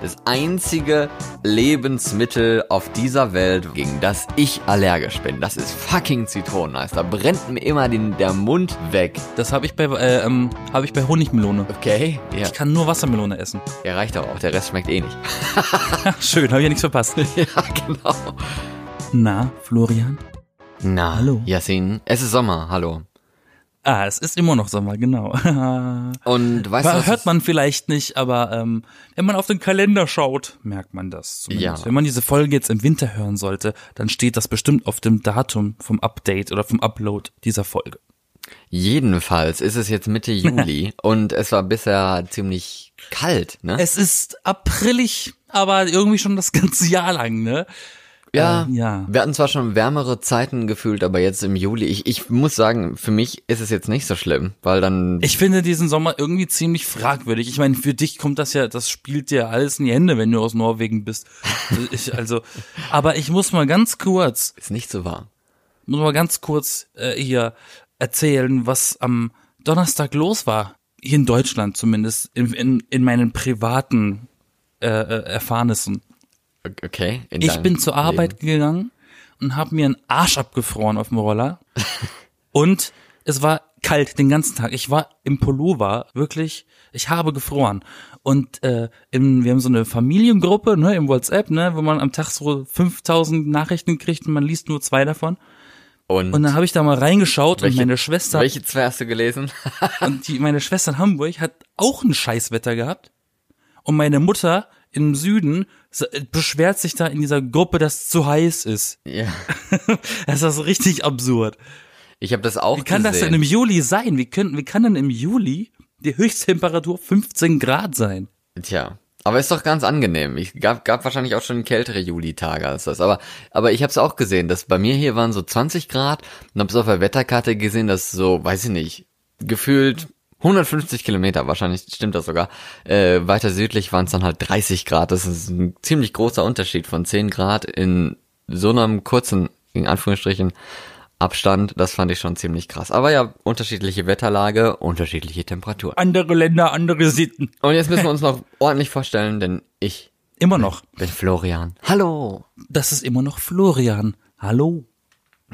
Das einzige Lebensmittel auf dieser Welt, gegen das ich allergisch bin, das ist fucking Zitroneneis. Da brennt mir immer den, der Mund weg. Das habe ich bei äh, ähm, habe ich bei Honigmelone. Okay? Ja. Ich kann nur Wassermelone essen. Ja, reicht aber auch. Der Rest schmeckt eh nicht. Schön, habe ich ja nichts verpasst. ja, genau. Na, Florian? Na, Hallo. Yasin, es ist Sommer, hallo. Ah, es ist immer noch Sommer, genau. Und weißt du, was Hört man vielleicht nicht, aber ähm, wenn man auf den Kalender schaut, merkt man das zumindest. Ja. Wenn man diese Folge jetzt im Winter hören sollte, dann steht das bestimmt auf dem Datum vom Update oder vom Upload dieser Folge. Jedenfalls ist es jetzt Mitte Juli und es war bisher ziemlich kalt, ne? Es ist aprilig, aber irgendwie schon das ganze Jahr lang, ne? Ja, äh, ja. wir hatten zwar schon wärmere Zeiten gefühlt, aber jetzt im Juli, ich, ich muss sagen, für mich ist es jetzt nicht so schlimm, weil dann, Ich finde diesen Sommer irgendwie ziemlich fragwürdig. Ich meine, für dich kommt das ja, das spielt dir alles in die Hände, wenn du aus Norwegen bist. Ich, also, aber ich muss mal ganz kurz, ist nicht so warm. muss mal ganz kurz äh, hier erzählen, was am Donnerstag los war. Hier in Deutschland zumindest, in, in, in meinen privaten äh, äh, Erfahrnissen. Okay. in Ich bin zur Arbeit Leben. gegangen und habe mir einen Arsch abgefroren auf dem Roller. und es war kalt den ganzen Tag. Ich war im Pullover, wirklich, ich habe gefroren. Und äh, im, wir haben so eine Familiengruppe ne, im WhatsApp, ne, wo man am Tag so 5000 Nachrichten kriegt und man liest nur zwei davon. Und, Und dann habe ich da mal reingeschaut welche, und meine Schwester welche zwei hast du gelesen? und die, meine Schwester in Hamburg hat auch ein Scheißwetter gehabt. Und meine Mutter im Süden beschwert sich da in dieser Gruppe, dass es zu heiß ist. ja. Das ist richtig absurd. Ich habe das auch Wie kann das gesehen. denn im Juli sein? Wie, können, wie kann denn im Juli die Höchsttemperatur 15 Grad sein? Tja, aber ist doch ganz angenehm. Ich gab, gab wahrscheinlich auch schon kältere Julitage als das. Aber, aber ich habe es auch gesehen, dass bei mir hier waren so 20 Grad und habe es auf der Wetterkarte gesehen, dass so, weiß ich nicht, gefühlt 150 Kilometer, wahrscheinlich stimmt das sogar, äh, weiter südlich waren es dann halt 30 Grad. Das ist ein ziemlich großer Unterschied von 10 Grad in so einem kurzen, in Anführungsstrichen, Abstand. Das fand ich schon ziemlich krass. Aber ja, unterschiedliche Wetterlage, unterschiedliche Temperaturen. Andere Länder, andere Sitten. Und jetzt müssen wir uns noch ordentlich vorstellen, denn ich Immer noch. bin Florian. Hallo. Das ist immer noch Florian. Hallo.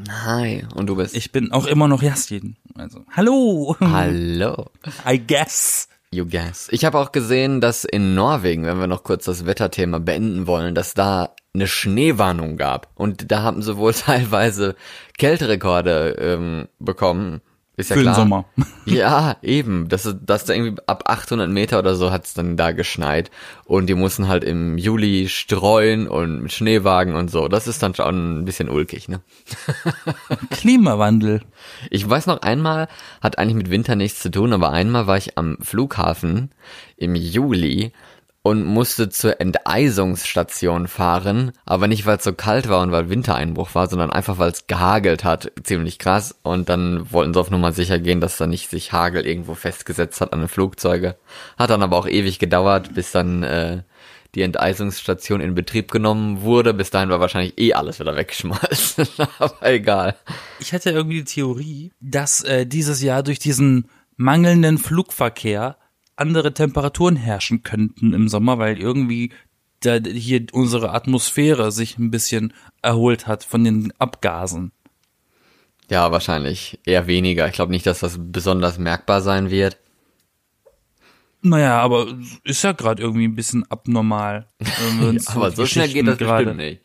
Hi. Und du bist? Ich bin auch immer noch Jastin. Also, hallo. Hallo. I guess. You guess. Ich habe auch gesehen, dass in Norwegen, wenn wir noch kurz das Wetterthema beenden wollen, dass da eine Schneewarnung gab. Und da haben sie wohl teilweise Kälterekorde ähm, bekommen. Ist ja Für den klar. Sommer. Ja, eben. Das ist, dass da irgendwie ab 800 Meter oder so hat's dann da geschneit. Und die mussten halt im Juli streuen und mit Schneewagen und so. Das ist dann schon ein bisschen ulkig, ne? Klimawandel. Ich weiß noch einmal, hat eigentlich mit Winter nichts zu tun, aber einmal war ich am Flughafen im Juli und musste zur Enteisungsstation fahren, aber nicht weil es so kalt war und weil Wintereinbruch war, sondern einfach weil es gehagelt hat, ziemlich krass. Und dann wollten sie auf Nummer sicher gehen, dass da nicht sich Hagel irgendwo festgesetzt hat an den Flugzeuge. Hat dann aber auch ewig gedauert, bis dann äh, die Enteisungsstation in Betrieb genommen wurde. Bis dahin war wahrscheinlich eh alles wieder weggeschmolzen, aber egal. Ich hatte irgendwie die Theorie, dass äh, dieses Jahr durch diesen mangelnden Flugverkehr andere Temperaturen herrschen könnten im Sommer, weil irgendwie da hier unsere Atmosphäre sich ein bisschen erholt hat von den Abgasen. Ja, wahrscheinlich eher weniger. Ich glaube nicht, dass das besonders merkbar sein wird. Naja, aber ist ja gerade irgendwie ein bisschen abnormal. uns aber so schnell geht das bestimmt nicht.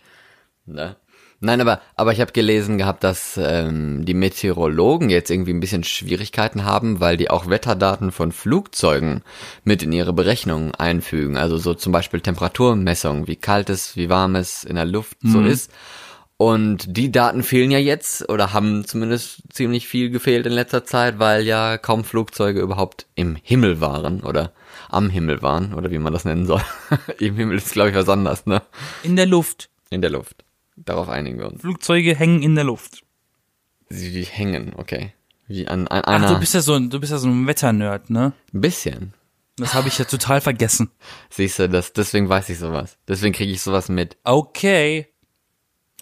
Ne? Nein, aber, aber ich habe gelesen gehabt, dass ähm, die Meteorologen jetzt irgendwie ein bisschen Schwierigkeiten haben, weil die auch Wetterdaten von Flugzeugen mit in ihre Berechnungen einfügen. Also so zum Beispiel Temperaturmessungen, wie kalt es, wie warm es in der Luft so ist. Und die Daten fehlen ja jetzt oder haben zumindest ziemlich viel gefehlt in letzter Zeit, weil ja kaum Flugzeuge überhaupt im Himmel waren oder am Himmel waren oder wie man das nennen soll. Im Himmel ist glaube ich was anderes, ne? In der Luft. In der Luft. Darauf einigen wir uns. Flugzeuge hängen in der Luft. Sie die hängen, okay. Wie an, an Ach, einer du bist ja so ein, du bist ja so ein Wetternerd, ne? ein bisschen. Das habe ich ja total vergessen. Siehst du, das deswegen weiß ich sowas. Deswegen kriege ich sowas mit. Okay.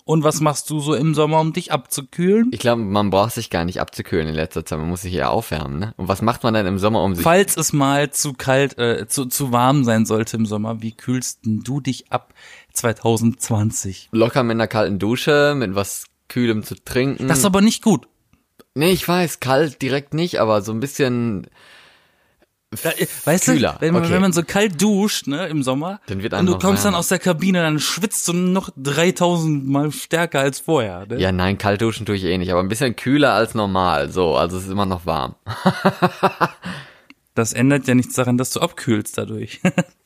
Und was machst du so im Sommer, um dich abzukühlen? Ich glaube, man braucht sich gar nicht abzukühlen in letzter Zeit. Man muss sich eher aufwärmen, ne? Und was macht man denn im Sommer, um sich... Falls es mal zu kalt, äh, zu, zu warm sein sollte im Sommer, wie kühlst denn du dich ab 2020? Locker mit einer kalten Dusche, mit was Kühlem zu trinken. Das ist aber nicht gut. nee, ich weiß, kalt direkt nicht, aber so ein bisschen... Äh, weißt Kühler, du, wenn man, okay. wenn man so kalt duscht, ne, im Sommer, Dann wird und du kommst dann wärmer. aus der Kabine, dann schwitzt du noch 3000 mal stärker als vorher. Ne? Ja, nein, kalt duschen tue ich eh nicht, aber ein bisschen kühler als normal. So, also es ist immer noch warm. Das ändert ja nichts daran, dass du abkühlst dadurch.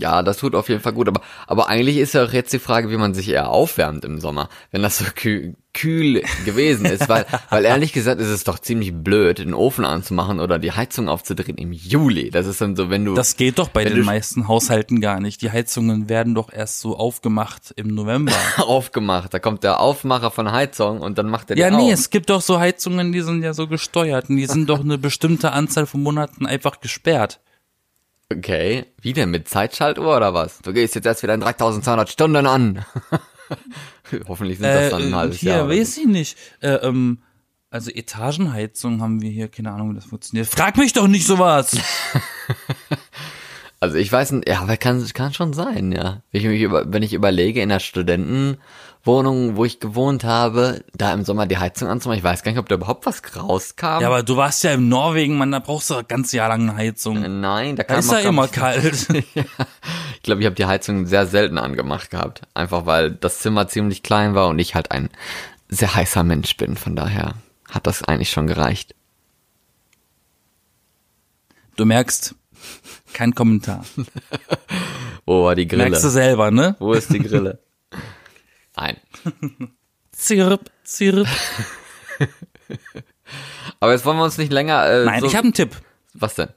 Ja, das tut auf jeden Fall gut, aber, aber eigentlich ist ja auch jetzt die Frage, wie man sich eher aufwärmt im Sommer, wenn das so kühl, kühl gewesen ist, weil, weil ehrlich gesagt ist es doch ziemlich blöd, den Ofen anzumachen oder die Heizung aufzudrehen im Juli. Das ist dann so, wenn du, Das geht doch bei den meisten Haushalten gar nicht. Die Heizungen werden doch erst so aufgemacht im November. aufgemacht, da kommt der Aufmacher von Heizung und dann macht er die ja, nee, auf. es gibt doch so Heizungen, die sind ja so gesteuert und die sind doch eine bestimmte Anzahl von Monaten einfach gesperrt. Okay, wie denn, mit Zeitschaltuhr oder was? Du gehst jetzt erst wieder in 3200 Stunden an. Hoffentlich sind das dann ein halbes hier, Jahr. weiß ich nicht. Äh, ähm, also Etagenheizung haben wir hier, keine Ahnung, wie das funktioniert. Frag mich doch nicht sowas! Also ich weiß nicht, ja, aber kann, kann schon sein, ja. Wenn ich, mich über, wenn ich überlege, in der Studentenwohnung, wo ich gewohnt habe, da im Sommer die Heizung anzumachen, ich weiß gar nicht, ob da überhaupt was rauskam. ja, aber du warst ja in Norwegen, man, da brauchst du ganz Jahr lang eine Heizung. Nein, da Da ist ja immer kalt. Ich glaube, ich habe die Heizung sehr selten angemacht gehabt. Einfach weil das Zimmer ziemlich klein war und ich halt ein sehr heißer Mensch bin. Von daher hat das eigentlich schon gereicht. Du merkst, kein Kommentar. Wo war die Grille? Merkst du selber, ne? Wo ist die Grille? Nein. Zirp, zirp. Aber jetzt wollen wir uns nicht länger. Äh, Nein, so, ich habe einen Tipp, Was denn?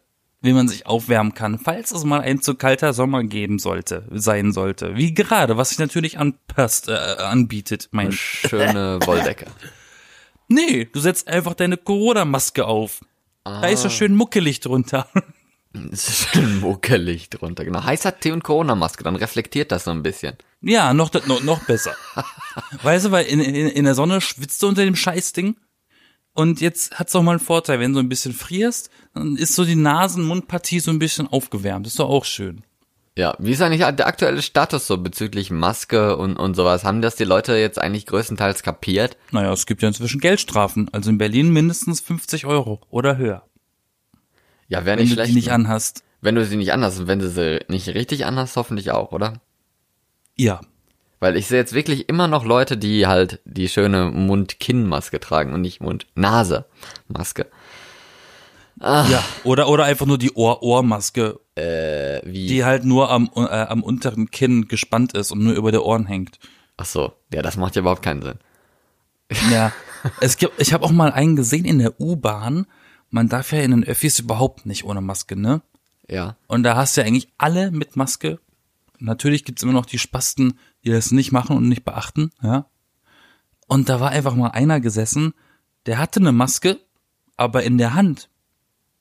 wie man sich aufwärmen kann, falls es mal ein zu kalter Sommer geben sollte, sein sollte. Wie gerade, was sich natürlich anpasst, äh, anbietet, mein. Schöne Wolldecke. Nee, du setzt einfach deine Corona-Maske auf. Da ist so schön muckelig drunter. Es ist schön muckelig drunter. Genau. Heißer Tee und Corona-Maske, dann reflektiert das so ein bisschen. Ja, noch, noch, noch besser. weißt du, weil in, in, in der Sonne schwitzt du unter dem Scheißding. Und jetzt hat's doch mal einen Vorteil, wenn du ein bisschen frierst, dann ist so die Nasen-Mundpartie so ein bisschen aufgewärmt. ist doch auch schön. Ja, wie ist eigentlich der aktuelle Status so bezüglich Maske und, und sowas? Haben das die Leute jetzt eigentlich größtenteils kapiert? Naja, es gibt ja inzwischen Geldstrafen. Also in Berlin mindestens 50 Euro oder höher. Ja, wäre Wenn nicht du schlecht. die nicht ne? anhast. wenn du sie nicht anhast und wenn du sie nicht richtig anhast, hoffentlich auch, oder? Ja. Weil ich sehe jetzt wirklich immer noch Leute, die halt die schöne Mund-Kinn-Maske tragen und nicht Mund-Nase-Maske. Ja. Oder, oder einfach nur die Ohr-Ohrmaske, Äh, wie? die halt nur am, äh, am unteren Kinn gespannt ist und nur über der Ohren hängt. Ach so, ja, das macht ja überhaupt keinen Sinn. Ja, es gibt, ich habe auch mal einen gesehen in der U-Bahn. Man darf ja in den Öffis überhaupt nicht ohne Maske, ne? Ja. Und da hast du ja eigentlich alle mit Maske. Natürlich gibt's immer noch die Spasten, die das nicht machen und nicht beachten, ja. Und da war einfach mal einer gesessen, der hatte eine Maske, aber in der Hand.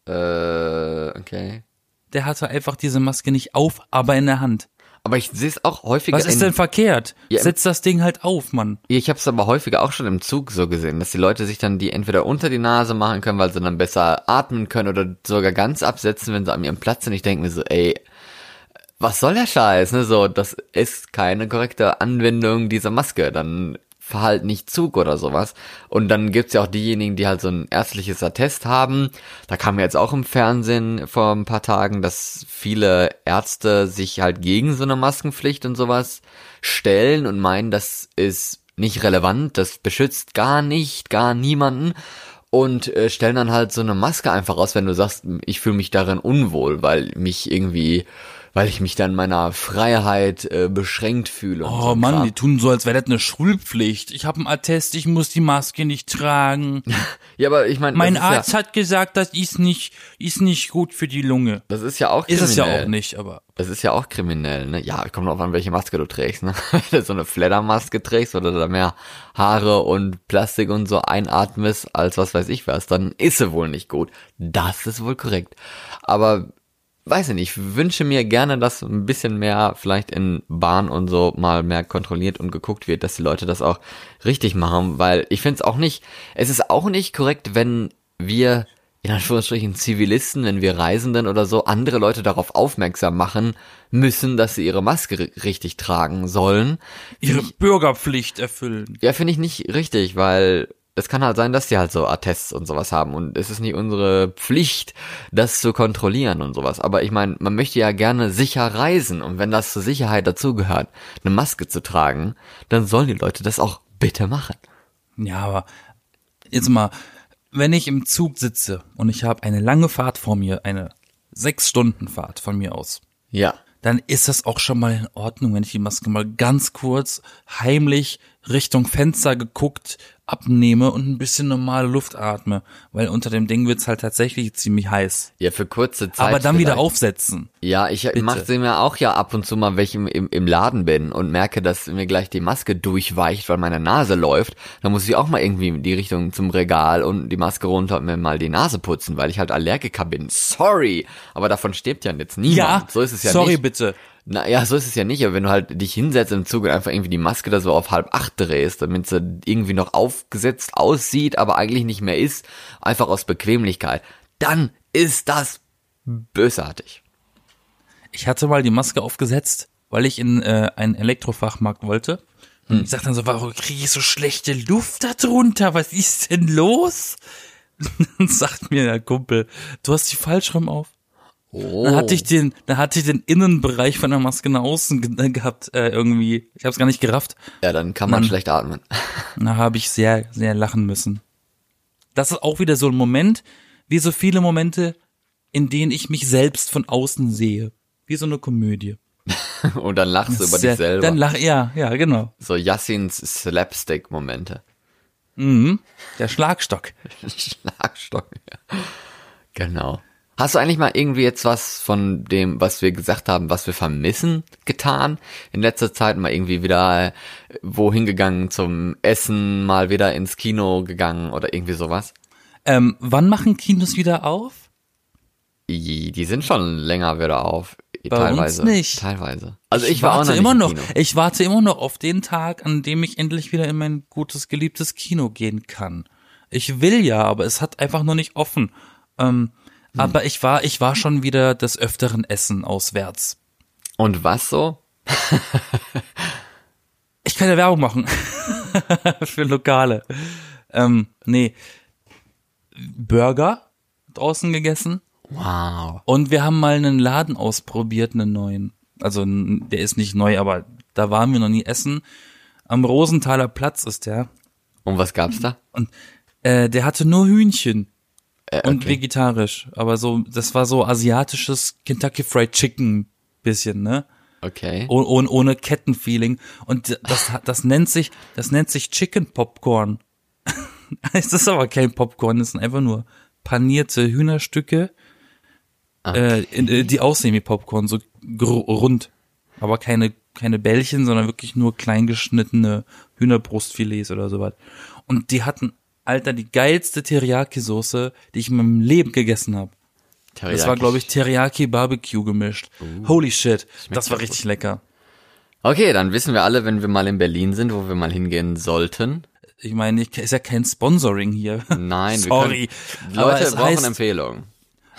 Äh, okay. Der hatte einfach diese Maske nicht auf, aber in der Hand. Aber ich sehe es auch häufiger Was ist denn verkehrt? Ja, Setz das Ding halt auf, Mann. Ich habe es aber häufiger auch schon im Zug so gesehen, dass die Leute sich dann die entweder unter die Nase machen können, weil sie dann besser atmen können oder sogar ganz absetzen, wenn sie an ihrem Platz sind. Ich denke mir so, ey, was soll der Scheiß? Ne? So, das ist keine korrekte Anwendung dieser Maske. Dann verhalt nicht Zug oder sowas. Und dann gibt's ja auch diejenigen, die halt so ein ärztliches Attest haben. Da kam jetzt auch im Fernsehen vor ein paar Tagen, dass viele Ärzte sich halt gegen so eine Maskenpflicht und sowas stellen und meinen, das ist nicht relevant, das beschützt gar nicht, gar niemanden und äh, stellen dann halt so eine Maske einfach raus, wenn du sagst, ich fühle mich darin unwohl, weil mich irgendwie, weil ich mich dann meiner Freiheit äh, beschränkt fühle. und so Oh ein Mann, Kram. die tun so, als wäre das eine Schulpflicht. Ich habe einen Attest, ich muss die Maske nicht tragen. Ja, aber ich meine, Mein ist Arzt ja, hat gesagt, das ist nicht, ist nicht gut für die Lunge. das ist ja auch Ist kriminell. es ja auch nicht, aber Das ist ja auch kriminell, ne? Ja, kommt drauf an, welche Maske du trägst, ne? Wenn du so eine Fledermaske trägst oder da mehr Haare und Plastik und so einatmest als was weiß ich was, dann ist sie wohl nicht gut. Das ist wohl korrekt. Aber weiß ich nicht, ich wünsche mir gerne, dass ein bisschen mehr vielleicht in Bahn und so mal mehr kontrolliert und geguckt wird, dass die Leute das auch richtig machen, weil ich finde es auch nicht, es ist auch nicht korrekt, wenn wir in Anführungsstrichen Zivilisten, wenn wir Reisenden oder so andere Leute darauf aufmerksam machen müssen, dass sie ihre Maske richtig tragen sollen. Ihre Bürgerpflicht erfüllen. Ja, finde ich nicht richtig, weil es kann halt sein, dass die halt so Attests und sowas haben und es ist nicht unsere Pflicht, das zu kontrollieren und sowas. Aber ich meine, man möchte ja gerne sicher reisen und wenn das zur Sicherheit dazugehört, eine Maske zu tragen, dann sollen die Leute das auch bitte machen. Ja, aber jetzt mal, wenn ich im Zug sitze und ich habe eine lange Fahrt vor mir, eine sechs Stunden Fahrt von mir aus, Ja. dann ist das auch schon mal in Ordnung, wenn ich die Maske mal ganz kurz heimlich Richtung Fenster geguckt abnehme und ein bisschen normale Luft atme, weil unter dem Ding wird's halt tatsächlich ziemlich heiß. Ja, für kurze Zeit. Aber dann wieder vielleicht. aufsetzen. Ja, ich mache sie mir auch ja ab und zu mal, wenn ich im, im, im Laden bin und merke, dass mir gleich die Maske durchweicht, weil meine Nase läuft. Dann muss ich auch mal irgendwie in die Richtung zum Regal und die Maske runter und mir mal die Nase putzen, weil ich halt Allergiker bin. Sorry, aber davon stirbt ja jetzt niemand. Ja, so ist es ja sorry nicht. bitte. Na ja, so ist es ja nicht, aber wenn du halt dich hinsetzt im Zug und einfach irgendwie die Maske da so auf halb acht drehst, damit sie irgendwie noch aufgesetzt aussieht, aber eigentlich nicht mehr ist, einfach aus Bequemlichkeit, dann ist das bösartig. Ich hatte mal die Maske aufgesetzt, weil ich in äh, einen Elektrofachmarkt wollte. Und ich sagte dann so, warum kriege ich so schlechte Luft da drunter? Was ist denn los? Dann sagt mir der Kumpel, du hast die falsch rum auf. Oh. Dann hatte ich den, dann hatte ich den Innenbereich von der Maske nach außen ge gehabt, äh, irgendwie. Ich habe es gar nicht gerafft. Ja, dann kann man Mann. schlecht atmen. Da habe ich sehr, sehr lachen müssen. Das ist auch wieder so ein Moment, wie so viele Momente, in denen ich mich selbst von außen sehe. Wie so eine Komödie. Und dann lachst du über Sehr- dich selber. Dann lach, ja, ja, genau. so Yassins Slapstick-Momente. Mhm. Der Schlagstock. Schlagstock. Ja. Genau. Hast du eigentlich mal irgendwie jetzt was von dem, was wir gesagt haben, was wir vermissen, getan? In letzter Zeit mal irgendwie wieder äh, wohin gegangen zum Essen, mal wieder ins Kino gegangen oder irgendwie sowas? Ähm, wann machen Kinos wieder auf? Die, die sind schon länger wieder auf. Bei uns teilweise. nicht. Teilweise. Also ich, war auch warte noch nicht immer im noch. Ich warte immer noch auf den Tag, an dem ich endlich wieder in mein gutes geliebtes Kino gehen kann. Ich will ja, aber es hat einfach noch nicht offen. Ähm, Hm. Aber ich war, ich war schon wieder des öfteren Essen auswärts. Und was so? Ich kann ja Werbung machen für Lokale. Ähm, nee, Burger draußen gegessen Wow. und wir haben mal einen Laden ausprobiert, einen neuen. Also der ist nicht neu, aber da waren wir noch nie essen. Am Rosenthaler Platz ist der Und was gab's da? und äh, der hatte nur Hühnchen Äh, und okay. vegetarisch, aber so das war so asiatisches Kentucky Fried Chicken bisschen, ne? Okay. Oh, ohne, ohne Kettenfeeling. Und das, das nennt sich, das nennt sich Chicken Popcorn. es ist aber kein Popcorn, es sind einfach nur panierte Hühnerstücke, äh, in, äh, die aussehen wie Popcorn, so rund. Aber keine, keine Bällchen, sondern wirklich nur klein geschnittene Hühnerbrustfilets oder sowas. Und die hatten, Alter, die geilste Teriyaki-Soße, die ich in meinem Leben gegessen habe. Das war, glaube ich, Teriyaki Barbecue gemischt. Holy shit, das war richtig lecker. Okay, dann wissen wir alle, wenn wir mal in Berlin sind, wo wir mal hingehen sollten. Ich meine, ich, ist ja kein Sponsoring hier. Nein, Sorry. wir können, Leute brauchen heißt, Empfehlungen.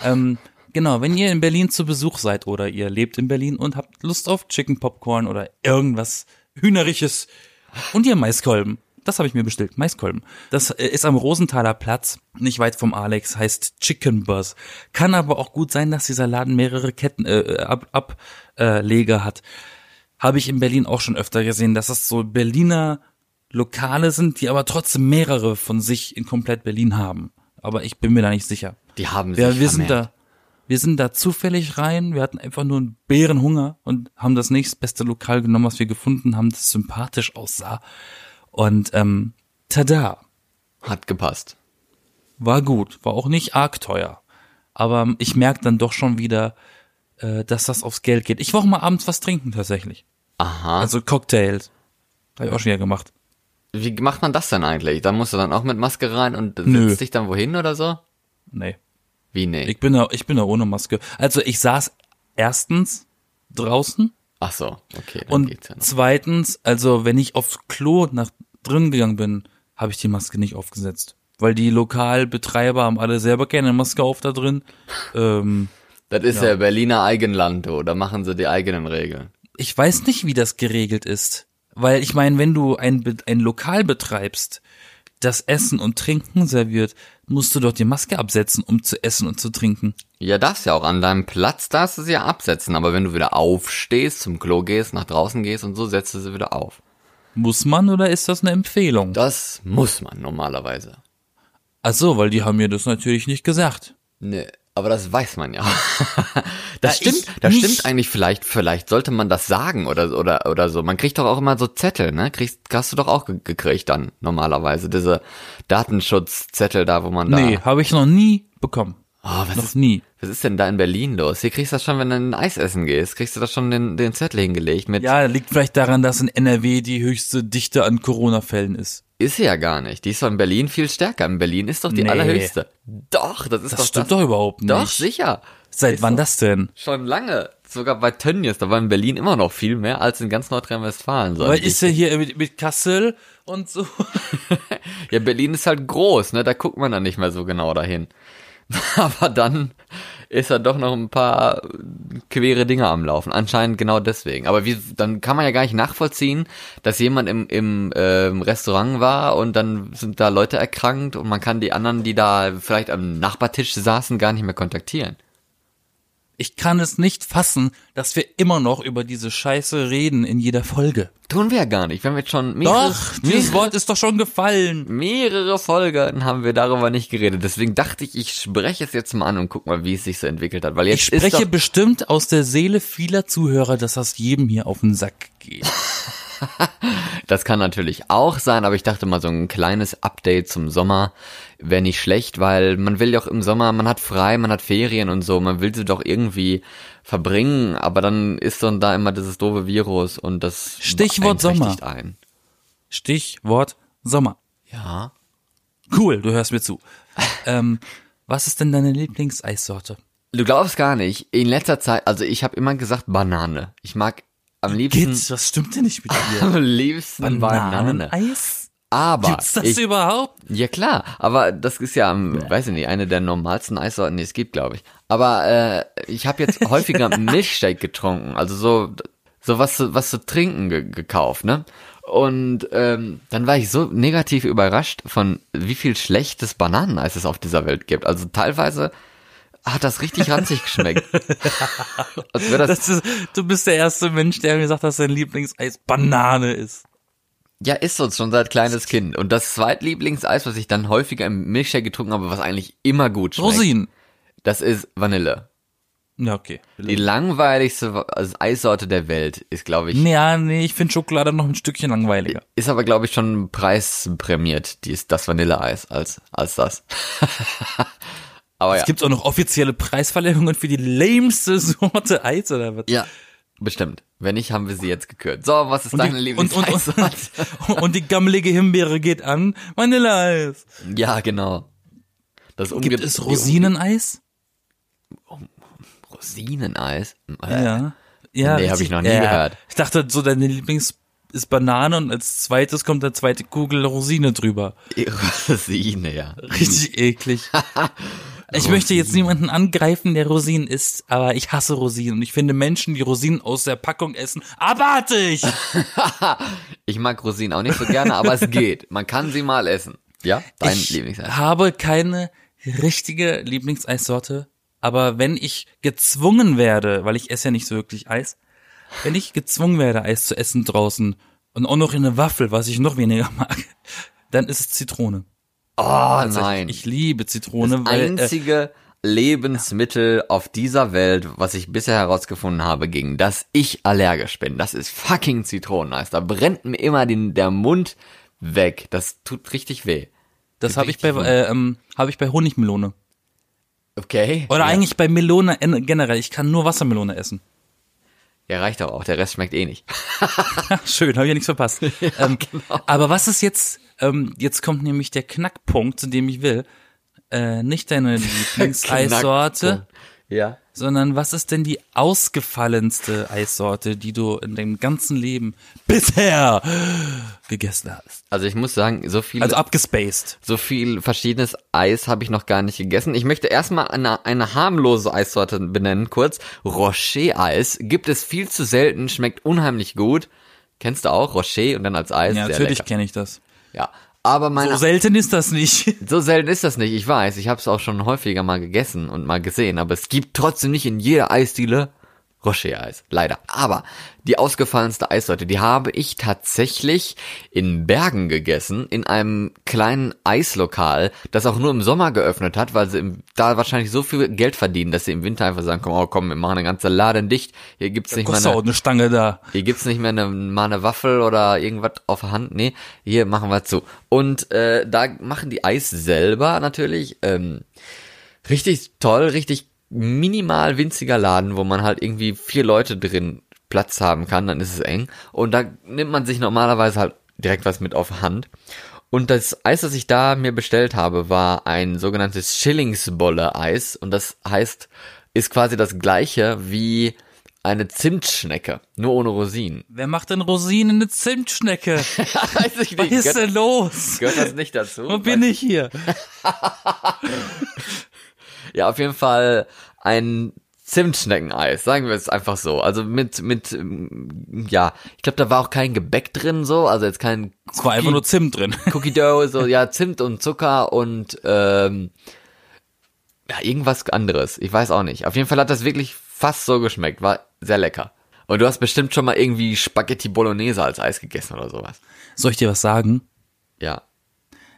ähm, genau, wenn ihr in Berlin zu Besuch seid oder ihr lebt in Berlin und habt Lust auf Chicken Popcorn oder irgendwas Hühnerisches und ihr Maiskolben. Das habe ich mir bestellt, Maiskolben. Das äh, ist am Rosenthaler Platz, nicht weit vom Alex, heißt Chicken Buzz. Kann aber auch gut sein, dass dieser Laden mehrere Ketten äh, ab, ab, äh, Leger hat. Habe ich in Berlin auch schon öfter gesehen, dass das so Berliner Lokale sind, die aber trotzdem mehrere von sich in komplett Berlin haben. Aber ich bin mir da nicht sicher. Die haben Wir, sich wir sind da, wir sind da zufällig rein. Wir hatten einfach nur einen Bärenhunger und haben das nächstbeste Lokal genommen, was wir gefunden haben, das sympathisch aussah. Und ähm, tada, Hat gepasst. war gut, war auch nicht arg teuer. Aber ich merke dann doch schon wieder, äh, dass das aufs Geld geht. Ich war auch mal abends was trinken tatsächlich. Aha. Also Cocktails. Habe ich auch schon wieder gemacht. Wie macht man das denn eigentlich? Da musst du dann auch mit Maske rein und Nö. setzt dich dann wohin oder so? Nee. Wie nee? Ich bin da, ich bin da ohne Maske. Also ich saß erstens draußen Ach so, okay, dann und geht's ja zweitens, also wenn ich aufs Klo nach drin gegangen bin, habe ich die Maske nicht aufgesetzt. Weil die Lokalbetreiber haben alle selber keine Maske auf da drin. Ähm, Das ist ja. Berliner Eigenland. Da machen sie die eigenen Regeln. ich weiß nicht, wie das geregelt ist. Weil ich meine, wenn du ein, ein Lokal betreibst, das Essen und Trinken serviert, musst du doch die Maske absetzen, um zu essen und zu trinken. Ja, darfst ja auch an deinem Platz, darfst du sie ja absetzen. Aber wenn du wieder aufstehst, zum Klo gehst, nach draußen gehst und so, setzt du sie wieder auf. Muss man oder ist das eine Empfehlung? Das muss man normalerweise. Ach so, weil die haben mir das natürlich nicht gesagt. Nee, aber das weiß man ja. das Ja, stimmt, das nicht. stimmt eigentlich vielleicht, vielleicht sollte man das sagen oder, oder, oder so. Man kriegt doch auch immer so Zettel, ne? Kriegst, hast du doch auch ge- gekriegt dann, normalerweise. Diese Datenschutzzettel da, wo man da. Nee, habe ich noch nie bekommen. Oh, was Noch ist, nie. was ist denn da in Berlin los? Hier kriegst du das schon, wenn du ein Eis essen gehst. Kriegst du das schon den, den Zettel hingelegt mit, Ja, liegt vielleicht daran, dass in NRW die höchste Dichte an Corona-Fällen ist. Ist sie ja gar nicht. Die ist doch in Berlin viel stärker. In Berlin ist doch die Nee. allerhöchste. Doch, das ist Das doch stimmt das. doch überhaupt nicht. Doch, sicher. Seit Ist wann das denn? Schon lange. Sogar bei Tönnies, da war in Berlin immer noch viel mehr als in ganz Nordrhein-Westfalen. An ist ja hier mit, mit Kassel und so. ja, Berlin ist halt groß, ne? Da guckt man dann nicht mehr so genau dahin. Aber dann ist da doch noch ein paar quere Dinge am Laufen. Anscheinend genau deswegen. Aber wie, dann kann man ja gar nicht nachvollziehen, dass jemand im, im ähm, Restaurant war und dann sind da Leute erkrankt und man kann die anderen, die da vielleicht am Nachbartisch saßen, gar nicht mehr kontaktieren. Ich kann es nicht fassen, dass wir immer noch über diese Scheiße reden in jeder Folge. Tun wir ja gar nicht. Wir haben jetzt schon mehrere, Doch, dieses Wort ist doch schon gefallen. mehrere Folgen haben wir darüber nicht geredet. Deswegen dachte ich, ich spreche es jetzt mal an und guck mal, wie es sich so entwickelt hat. Weil jetzt Ich spreche bestimmt aus der Seele vieler Zuhörer, dass das jedem hier auf den Sack geht. das kann natürlich auch sein, aber ich dachte mal, so ein kleines Update zum Sommer wäre nicht schlecht, weil man will ja auch im Sommer, man hat frei, man hat Ferien und so, man will sie doch irgendwie verbringen, aber dann ist dann da immer dieses doofe Virus und das Stichwort Sommer. Ein. Stichwort Sommer. Ja. Cool, du hörst mir zu. ähm, was ist denn deine Lieblingseissorte? Du glaubst gar nicht, in letzter Zeit, also ich habe immer gesagt Banane. Ich mag am liebsten, Geht's? Was stimmt denn nicht mit dir? am liebsten Banane. Bananeneis? Aber Gibt's das ich, überhaupt? ja klar, aber das ist ja, ähm, weiß ich nicht, eine der normalsten Eissorten, die es gibt, glaube ich. Aber äh, ich habe jetzt häufiger Milchshake getrunken, also so so was zu, was zu trinken ge gekauft, ne? Und ähm, dann war ich so negativ überrascht von wie viel schlechtes Bananeneis es auf dieser Welt gibt. Also teilweise hat das richtig ranzig geschmeckt. Als wäre das Das ist, du bist der erste Mensch, der mir hat, dass sein Lieblingseis Banane ist. Ja, ist so schon seit kleines Kind. Und das zweitlieblingseis, was ich dann häufiger im Milchshake getrunken habe, was eigentlich immer gut schmeckt, Rosinen. das ist Vanille. Ja, okay. Die langweiligste also Eissorte der Welt ist, glaube ich, ja, nee, ich finde Schokolade noch ein Stückchen langweiliger. ist aber, glaube ich, schon preisprämiert, die ist das Vanilleeis als, als das. aber ja. Es gibt auch noch offizielle Preisverleihungen für die lameste Sorte Eis oder was? ja, bestimmt. Wenn nicht, haben wir sie jetzt gekürt. So, was ist Und deine die, und, und, Lieblingseissorte? und, die gammelige Himbeere geht an. Vanilleeis. ja, genau. Das Gibt umge- es die Rosineneis? Rosineneis? Äh, Ja. Ja, Nee, hab richtig. ich noch nie ja. gehört. Ich dachte, so deine Lieblings ist Banane und als zweites kommt der zweite Kugel Rosine drüber. Rosine, ja. Richtig eklig. Ich möchte jetzt niemanden angreifen, der Rosinen isst, aber ich hasse Rosinen und ich finde Menschen, die Rosinen aus der Packung essen, abartig. Ich mag Rosinen auch nicht so gerne, aber es geht. Man kann sie mal essen. Ja? Dein ich Lieblingseis. habe keine richtige Lieblingseissorte, aber wenn ich gezwungen werde, weil ich esse ja nicht so wirklich Eis, wenn ich gezwungen werde, Eis zu essen draußen und auch noch in eine Waffel, was ich noch weniger mag, dann ist es Zitrone. Oh nein. Ich liebe Zitrone, das weil äh, einzige Lebensmittel auf dieser Welt, was ich bisher herausgefunden habe, gegen das ich allergisch bin, das ist fucking Zitroneneis. Da brennt mir immer den, der Mund weg. Das tut richtig weh. das habe ich bei äh, ähm, habe ich bei Honigmelone Okay. oder ja. eigentlich bei Melone en- generell. Ich kann nur Wassermelone essen. Ja, reicht doch auch. Der Rest schmeckt eh nicht. Schön, habe ich ja nichts verpasst. ähm, Aber was ist jetzt, ähm, jetzt kommt nämlich der Knackpunkt, zu dem ich will. äh, nicht deine Lieblingseissorte. Ja. sondern was ist denn die ausgefallenste Eissorte, die du in deinem ganzen Leben bisher gegessen hast? Also ich muss sagen, so viel, Also abgespaced. so viel verschiedenes Eis habe ich noch gar nicht gegessen. Ich möchte erstmal eine, eine harmlose Eissorte benennen, kurz. Rocher-Eis gibt es viel zu selten, schmeckt unheimlich gut. Kennst du auch Rocher und dann als Eis? Ja, natürlich kenne ich das. Ja, aber meine So selten ist das nicht. So selten ist das nicht, ich weiß. Ich habe es auch schon häufiger mal gegessen und mal gesehen, aber es gibt trotzdem nicht in jeder Eisdiele Rocher-Eis, leider. Aber die ausgefallenste Eissorte, die habe ich tatsächlich in Bergen gegessen, in einem kleinen Eislokal, das auch nur im Sommer geöffnet hat, weil sie im, da wahrscheinlich so viel Geld verdienen, dass sie im Winter einfach sagen, komm, oh, komm, wir machen eine ganze Laden dicht, hier gibt's nicht mal auch eine, eine Stange da. hier gibt's nicht mehr eine, mal eine Waffel oder irgendwas auf der Hand. Nee, hier machen wir zu. Und äh, da machen die Eis selber natürlich. Ähm, richtig toll, richtig minimal winziger Laden, wo man halt irgendwie vier Leute drin Platz haben kann, dann ist es eng. Und da nimmt man sich normalerweise halt direkt was mit auf Hand. Und das Eis, das ich da mir bestellt habe, war ein sogenanntes Schillingsbolle-Eis. Und das heißt, ist quasi das gleiche wie eine Zimtschnecke, nur ohne Rosinen. Wer macht denn Rosinen in eine Zimtschnecke? Weiß ich Was nicht. ist Gehört, denn los? gehört das nicht dazu? Wo bin ich hier? Ja, auf jeden Fall ein Zimtschneckeneis, sagen wir es einfach so. Also mit, mit, ähm, ja, ich glaube, da war auch kein Gebäck drin, so, also jetzt kein Es war einfach nur Zimt drin. Cookie Dough, so, ja, Zimt und Zucker und, ähm, ja, irgendwas anderes. Ich weiß auch nicht. Auf jeden Fall hat das wirklich fast so geschmeckt, war sehr lecker. Und du hast bestimmt schon mal irgendwie Spaghetti Bolognese als Eis gegessen oder sowas. Soll ich dir was sagen? Ja.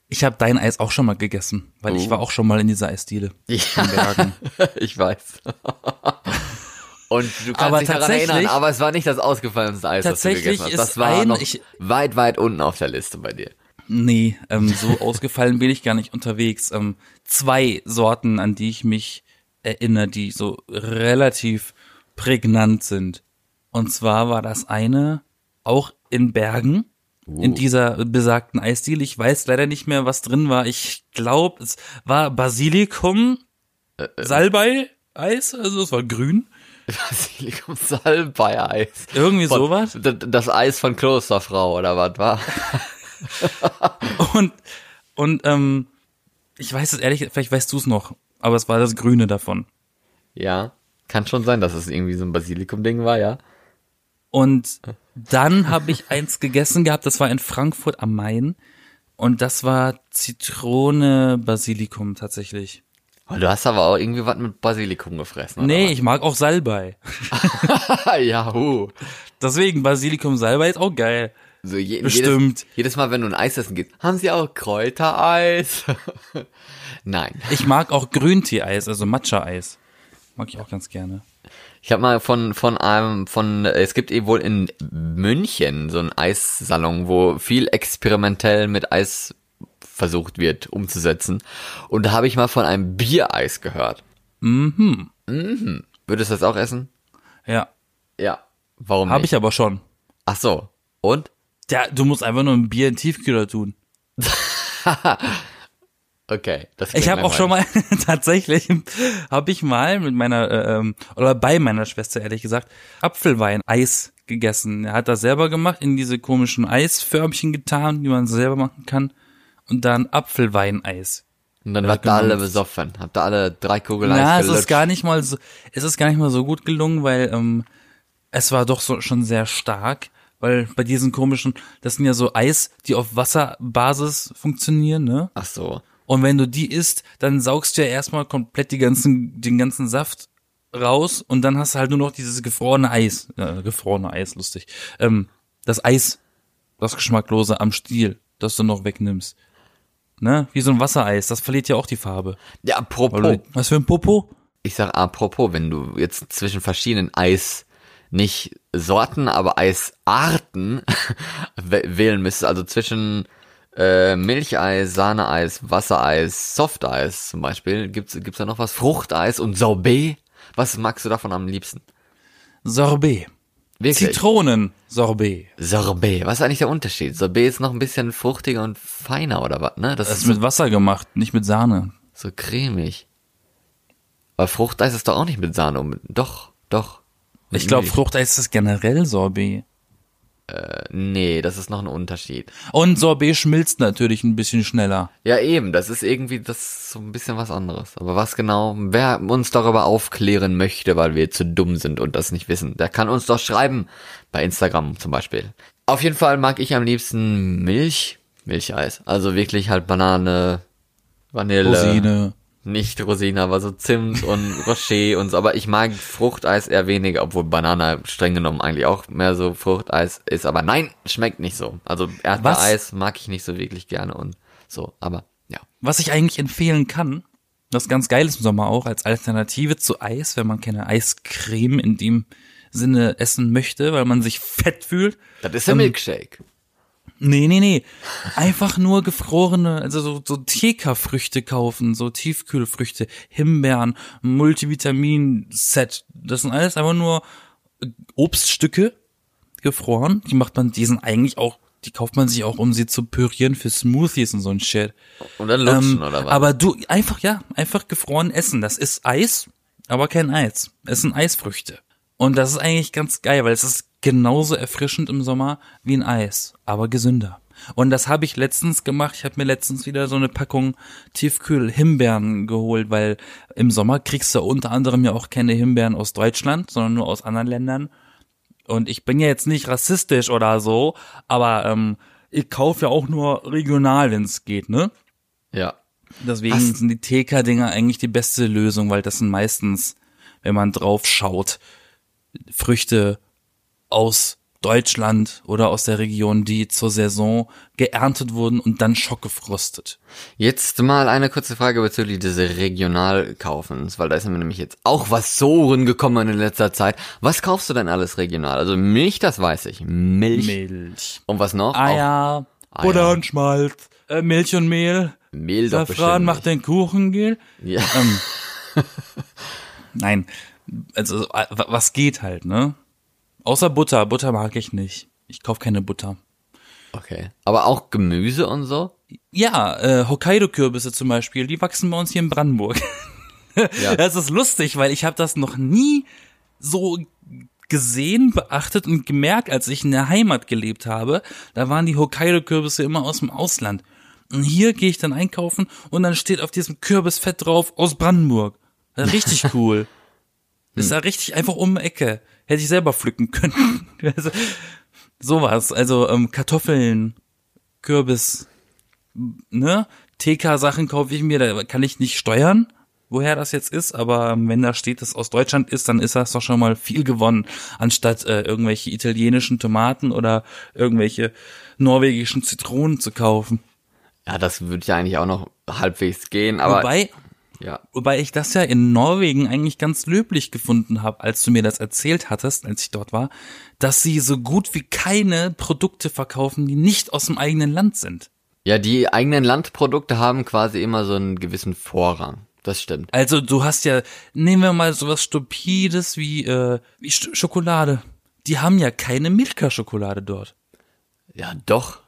Ich habe dein Eis auch schon mal gegessen, weil ich Oh. war auch schon mal in dieser Eisdiele. Ja, In Bergen. ich weiß. Und du kannst Aber dich daran erinnern, aber es war nicht das ausgefallenste Eis, Tatsächlich das du gegessen hast. Das war ein- noch ich- weit, weit unten auf der Liste bei dir. Nee, ähm, so ausgefallen bin ich gar nicht unterwegs. Ähm, zwei Sorten, an die ich mich erinnere, die so relativ prägnant sind. Und zwar war das eine auch in Bergen, in dieser besagten Eisdiele. Ich weiß leider nicht mehr, was drin war. Ich glaube, es war Basilikum, Salbei-Eis, also es war grün. Basilikum Salbei-Eis. Irgendwie Von- sowas. Das, das Eis von Klosterfrau oder was war? Und, und ähm, ich weiß es ehrlich, vielleicht weißt du es noch, aber es war das Grüne davon. Ja, kann schon sein, dass es irgendwie so ein Basilikum-Ding war, ja. Und dann habe ich eins gegessen gehabt, das war in Frankfurt am Main. Und das war Zitrone Basilikum tatsächlich. Du hast aber auch irgendwie was mit Basilikum gefressen, oder Nee, ich mag auch Salbei. ja, hu. Deswegen Basilikum Salbei ist auch geil. So je, Bestimmt. Jedes, jedes Mal, wenn du ein Eis essen gehst, haben sie auch Kräutereis? Nein. Ich mag auch Grüntee-Eis, also Matcha-Eis. Mag ich auch ganz gerne. Ich habe mal von von einem von es gibt eh wohl in München so einen Eissalon, wo viel experimentell mit Eis versucht wird umzusetzen und da habe ich mal von einem Biereis gehört. Mhm. Mhm. Würdest du das auch essen? Ja, Ja. Warum habe ich aber schon. Ach so. Und? Ja, du musst einfach nur ein Bier in den Tiefkühler tun. Okay. Das Ich habe auch schon mal tatsächlich habe ich mal mit meiner äh, ähm, oder bei meiner Schwester ehrlich gesagt Apfelwein Eis gegessen. Er hat das selber gemacht, in diese komischen Eisförmchen getan, die man selber machen kann und dann Apfelweineis. Und dann wart ihr alle besoffen. Habt ihr alle drei Kugeln Eis Ja, es ist gar nicht mal so es ist gar nicht mal so gut gelungen, weil ähm, es war doch so schon sehr stark, weil bei diesen komischen, das sind ja so Eis, die auf Wasserbasis funktionieren, ne? Ach so. Und wenn du die isst, dann saugst du ja erstmal komplett die ganzen, den ganzen Saft raus und dann hast du halt nur noch dieses gefrorene Eis. Ja, gefrorene Eis, lustig. Ähm, das Eis, das Geschmacklose am Stiel, das du noch wegnimmst. Ne? Wie so ein Wassereis, das verliert ja auch die Farbe. Ja, apropos. du- Was für ein Popo? Ich sag apropos, wenn du jetzt zwischen verschiedenen Eis nicht Sorten, aber Eisarten wä- wählen müsstest, also zwischen äh, Milcheis, Sahneeis, Wassereis, Softeis zum Beispiel, gibt's gibt's da noch was? Fruchteis und Sorbet? Was magst du davon am liebsten? Sorbet. Wirklich? Zitronen-Sorbet. Sorbet. Was ist eigentlich der Unterschied? Sorbet ist noch ein bisschen fruchtiger und feiner oder was, ne? Das, Das ist mit Wasser gemacht, nicht mit Sahne. So cremig. Aber Fruchteis ist doch auch nicht mit Sahne. Doch, doch. Ich glaube. Fruchteis ist generell Sorbet. Nee, das ist noch ein Unterschied. Und Sorbet schmilzt natürlich ein bisschen schneller. Ja, eben, das ist irgendwie, das ist so ein bisschen was anderes. Aber was genau, wer uns darüber aufklären möchte, weil wir zu dumm sind und das nicht wissen, der kann uns doch schreiben. Bei Instagram zum Beispiel. Auf jeden Fall mag ich am liebsten Milch, Milcheis. Also wirklich halt Banane, Vanille. Rosine. Nicht Rosine, aber so Zimt und Rocher und so. Aber ich mag Fruchteis eher weniger, obwohl Banane streng genommen eigentlich auch mehr so Fruchteis ist. Aber nein, schmeckt nicht so. Also Erdbeereis mag ich nicht so wirklich gerne und so. Aber ja. Was ich eigentlich empfehlen kann, das ganz geil ist im Sommer auch, als Alternative zu Eis, wenn man keine Eiscreme in dem Sinne essen möchte, weil man sich fett fühlt. Das ist der Milkshake. Nee, nee, nee. Einfach nur gefrorene, also so, so TK-Früchte kaufen, so Tiefkühlfrüchte, Himbeeren, Multivitamin-Set. Das sind alles einfach nur Obststücke, gefroren. Die macht man, die sind eigentlich auch, die kauft man sich auch, um sie zu pürieren für Smoothies und so ein Shit. Und dann lutschen Ähm, oder was? Aber du, einfach, ja, einfach gefroren essen. Das ist Eis, aber kein Eis. Es sind Eisfrüchte. Und das ist eigentlich ganz geil, weil es ist genauso erfrischend im Sommer wie ein Eis, aber gesünder. Und das habe ich letztens gemacht. Ich habe mir letztens wieder so eine Packung Tiefkühl-Himbeeren geholt, weil im Sommer kriegst du unter anderem ja auch keine Himbeeren aus Deutschland, sondern nur aus anderen Ländern. Und ich bin ja jetzt nicht rassistisch oder so, aber ähm, ich kaufe ja auch nur regional, wenn es geht, ne? ja. Deswegen Hast- sind die TK-Dinger eigentlich die beste Lösung, weil das sind meistens, wenn man drauf schaut, Früchte aus Deutschland oder aus der Region, die zur Saison geerntet wurden und dann schockgefrostet. Jetzt mal eine kurze Frage bezüglich des Regionalkaufens, weil da ist mir nämlich jetzt auch was Sohren gekommen in letzter Zeit. Was kaufst du denn alles regional? Also Milch, das weiß ich. Milch. Milch. Und was noch? Eier, Eier. Butter und Schmalz, äh, Milch und Mehl, Mehl doch Safran bestimmt macht den Kuchen, gell? Ja. Nein, also äh, wa- was geht halt, ne? Außer Butter. Butter mag ich nicht. Ich kauf keine Butter. Okay. Aber auch Gemüse und so? Ja, äh, Hokkaido-Kürbisse zum Beispiel, die wachsen bei uns hier in Brandenburg. Ja. Das ist lustig, weil ich habe das noch nie so gesehen, beachtet und gemerkt, als ich in der Heimat gelebt habe. Da waren die Hokkaido-Kürbisse immer aus dem Ausland. Und hier gehe ich dann einkaufen und dann steht auf diesem Kürbisfett drauf aus Brandenburg. Richtig cool. Das ist ja richtig einfach um die Ecke. Hätte ich selber pflücken können. Also, sowas. Also ähm, Kartoffeln, Kürbis, ne? TK-Sachen kaufe ich mir, da kann ich nicht steuern, woher das jetzt ist, aber ähm, wenn da steht, dass aus Deutschland ist, dann ist das doch schon mal viel gewonnen, anstatt äh, irgendwelche italienischen Tomaten oder irgendwelche norwegischen Zitronen zu kaufen. Ja, das würde ja eigentlich auch noch halbwegs gehen, aber Wobei, ja. wobei ich das ja in Norwegen eigentlich ganz löblich gefunden habe, als du mir das erzählt hattest, als ich dort war, dass sie so gut wie keine Produkte verkaufen, die nicht aus dem eigenen Land sind. Ja, die eigenen Landprodukte haben quasi immer so einen gewissen Vorrang. Das stimmt. Also du hast ja, nehmen wir mal sowas Stupides wie, äh, wie Sch Schokolade. Die haben ja keine Milka-Schokolade dort. Ja, doch.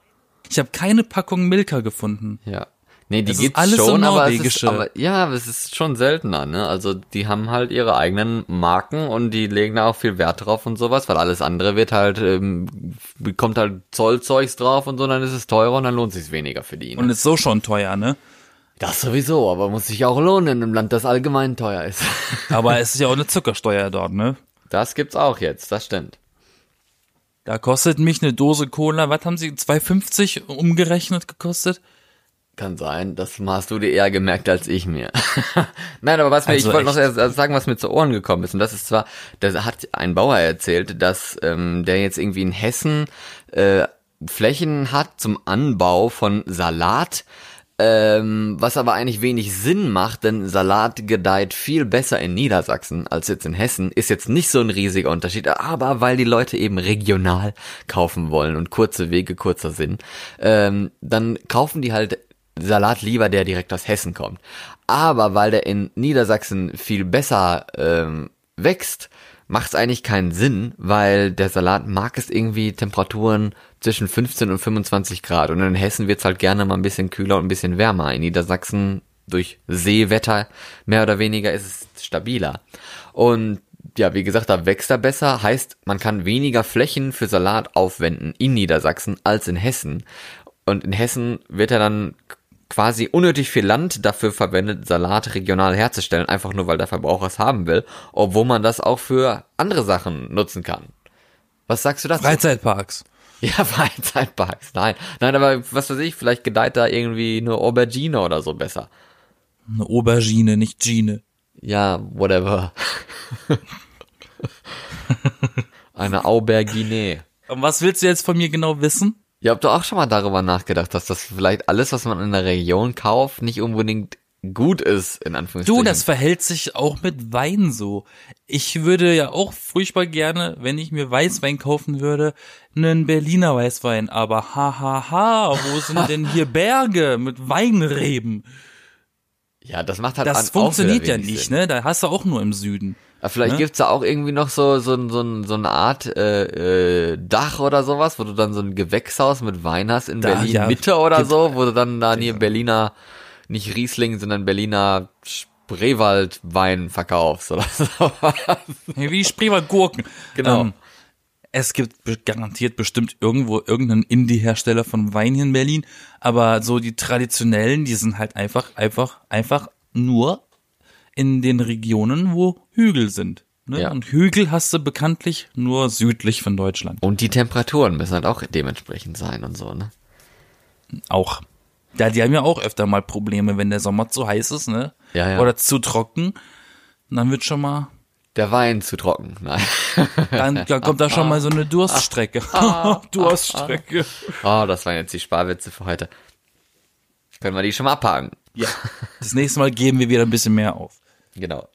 Ich habe keine Packung Milka gefunden. Ja. Nee, die Das gibt's alles so schon, aber es ist, aber ja, aber es ist schon seltener, ne? Also die haben halt ihre eigenen Marken und die legen da auch viel Wert drauf und sowas, weil alles andere wird halt, ähm, bekommt halt Zollzeugs drauf und so, dann ist es teurer und dann lohnt sich's weniger für die. Ne? Und ist so schon teuer, ne? das sowieso, aber muss sich auch lohnen in einem Land, das allgemein teuer ist. Aber es ist ja auch eine Zuckersteuer dort, ne? Das gibt's auch jetzt, das stimmt. Da kostet mich eine Dose Cola, was haben sie, 2,50 umgerechnet gekostet? Kann sein, das hast du dir eher gemerkt als ich mir. Nein, aber was mir, Also ich wollte noch erst sagen, was mir zu Ohren gekommen ist. Und das ist zwar, da hat ein Bauer erzählt, dass ähm, der jetzt irgendwie in Hessen äh, Flächen hat zum Anbau von Salat, ähm, was aber eigentlich wenig Sinn macht, denn Salat gedeiht viel besser in Niedersachsen als jetzt in Hessen. Ist jetzt nicht so ein riesiger Unterschied, aber weil die Leute eben regional kaufen wollen und kurze Wege kurzer Sinn, ähm, dann kaufen die halt Salat lieber, der direkt aus Hessen kommt. Aber weil der in Niedersachsen viel besser ähm, wächst, macht es eigentlich keinen Sinn, weil der Salat mag es irgendwie Temperaturen zwischen 15 und 25 Grad. Und in Hessen wird's halt gerne mal ein bisschen kühler und ein bisschen wärmer. In Niedersachsen durch Seewetter mehr oder weniger ist es stabiler. Und ja, wie gesagt, da wächst er besser, heißt, man kann weniger Flächen für Salat aufwenden in Niedersachsen als in Hessen. Und in Hessen wird er dann quasi unnötig viel Land dafür verwendet, Salat regional herzustellen, einfach nur weil der Verbraucher es haben will, obwohl man das auch für andere Sachen nutzen kann. Was sagst du dazu? Freizeitparks. Ja, Freizeitparks. Nein, nein, aber was weiß ich, vielleicht gedeiht da irgendwie eine Aubergine oder so besser. Eine Aubergine, nicht Gine. Ja, whatever. eine Aubergine. Und was willst du jetzt von mir genau wissen? Ja, ob du auch schon mal darüber nachgedacht dass vielleicht alles, was man in der Region kauft, nicht unbedingt gut ist, in Anführungszeichen. Du, das verhält sich auch mit Wein so. Ich würde ja auch furchtbar gerne, wenn ich mir Weißwein kaufen würde, einen Berliner Weißwein. Aber hahaha, ha, ha, wo sind denn hier Berge mit Weinreben? Ja, das macht halt Das funktioniert ja nicht, Sinn. ne? Da hast du auch nur im Süden. Aber vielleicht Ne? gibt's da auch irgendwie noch so, so, so, so eine Art äh, äh, Dach oder sowas, wo du dann so ein Gewächshaus mit Wein hast in Da, Berlin ja, Mitte oder gibt- so, wo du dann da hier Berliner, nicht Riesling, sondern Berliner Spreewaldwein verkaufst oder so. Wie Spreewald Gurken. Genau. Ähm, es gibt garantiert bestimmt irgendwo irgendeinen Indie-Hersteller von Wein hier in Berlin, aber so die traditionellen, die sind halt einfach, einfach, einfach nur in den Regionen, wo Hügel sind. Ne? Ja. Und Hügel hast du bekanntlich nur südlich von Deutschland. Und die Temperaturen müssen halt auch dementsprechend sein und so, ne? Auch. Ja, die haben ja auch öfter mal Probleme, wenn der Sommer zu heiß ist, ne? Ja, ja. Oder zu trocken. Und dann wird schon mal, Der Wein zu trocken, nein. dann, dann kommt da schon mal so eine Durststrecke. Durststrecke. Oh, das waren jetzt die Sparwitze für heute. Können wir die schon mal abhaken? Ja. Das nächste Mal geben wir wieder ein bisschen mehr auf. Genau.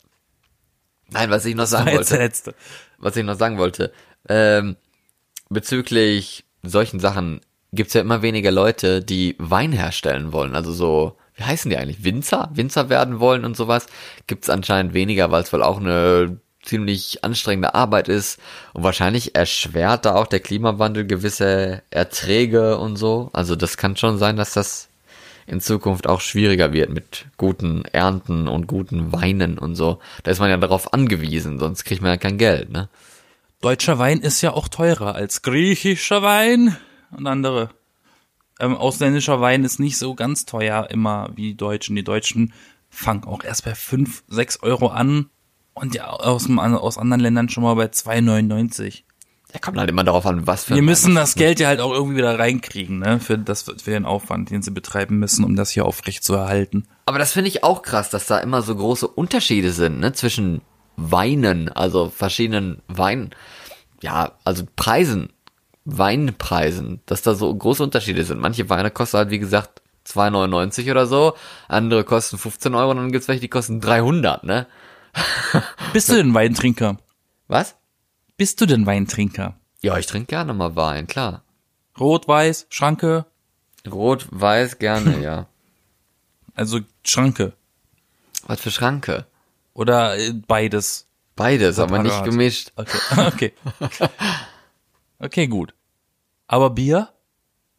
Nein, was ich noch sagen jetzt der wollte. letzte. was ich noch sagen wollte, ähm, bezüglich solchen Sachen gibt's ja immer weniger Leute, die Wein herstellen wollen. Also so, wie heißen die eigentlich? Winzer? Winzer werden wollen und sowas. Gibt's anscheinend weniger, weil es wohl auch eine ziemlich anstrengende Arbeit ist. Und wahrscheinlich erschwert da auch der Klimawandel gewisse Erträge und so. Also das kann schon sein, dass das in Zukunft auch schwieriger wird mit guten Ernten und guten Weinen und so. Da ist man ja darauf angewiesen, sonst kriegt man ja kein Geld, ne? Deutscher Wein ist ja auch teurer als griechischer Wein und andere. Ähm, ausländischer Wein ist nicht so ganz teuer immer wie die Deutschen. Die Deutschen fangen auch erst bei 5, 6 Euro an und ja aus, aus anderen Ländern schon mal bei 2,99. Ja, kommt halt immer darauf an, was für Wir müssen Wein das Geld ja halt auch irgendwie wieder reinkriegen, ne? Für das, für den Aufwand, den sie betreiben müssen, um das hier aufrecht zu erhalten. Aber das finde ich auch krass, dass da immer so große Unterschiede sind, ne, zwischen Weinen, also verschiedenen Weinen, ja, also Preisen, Weinpreisen, dass da so große Unterschiede sind. Manche Weine kosten halt, wie gesagt, 2,99 oder so, andere kosten 15 Euro und dann gibt's welche, die kosten 300, ne? Bist du denn Weintrinker? Was? Bist du denn Weintrinker? Ja, ich trinke gerne mal Wein, klar. Rot, weiß, Schranke, Rot, weiß, gerne, ja. also Schranke. Was für Schranke? Oder äh, beides. Beides, aber nicht gemischt. Okay. Okay. Okay, gut. Aber Bier?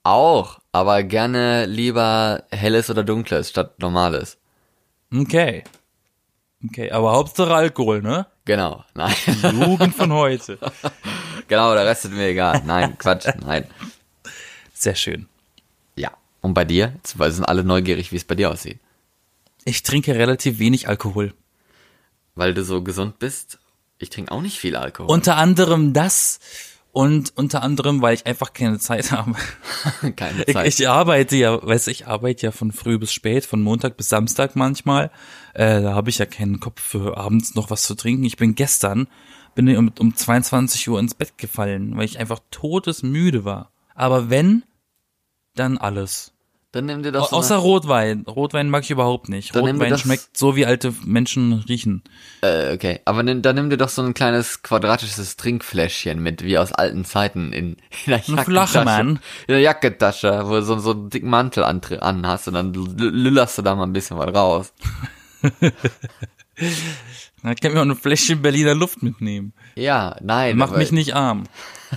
Auch, aber gerne lieber helles oder dunkles statt normales. Okay. Okay, aber Hauptsache Alkohol, ne? Genau, nein. Jugend von heute. genau, der Rest ist mir egal. Nein, Quatsch, nein. Sehr schön. Ja. Und bei dir? Jetzt weil sind alle neugierig, wie es bei dir aussieht. Ich trinke relativ wenig Alkohol. Weil du so gesund bist. Ich trinke auch nicht viel Alkohol. Unter anderem das und unter anderem, weil ich einfach keine Zeit habe. keine Ich, Zeit. ich arbeite ja, weiß ich arbeite ja von früh bis spät, von Montag bis Samstag manchmal. Äh, da habe ich ja keinen Kopf für abends noch was zu trinken. Ich bin gestern bin ich um, um 22 Uhr ins Bett gefallen, weil ich einfach todesmüde war. Aber wenn, dann alles. Dann nimm dir doch Au so außer Rotwein. Rotwein mag ich überhaupt nicht. Dann nehmen wir Rotwein das- schmeckt so, wie alte Menschen riechen. äh, okay. Aber nimm, dann nimm dir doch so ein kleines quadratisches Trinkfläschchen mit, wie aus alten Zeiten in, in der Eine flache, Jackentasche. Mann. In der Jackentasche, wo du so, so einen dicken Mantel an, an hast und dann lüllerst du da mal ein bisschen was raus. Da kann mir auch eine Fläschchen Berliner Luft mitnehmen. Ja, nein. Mach mich nicht arm.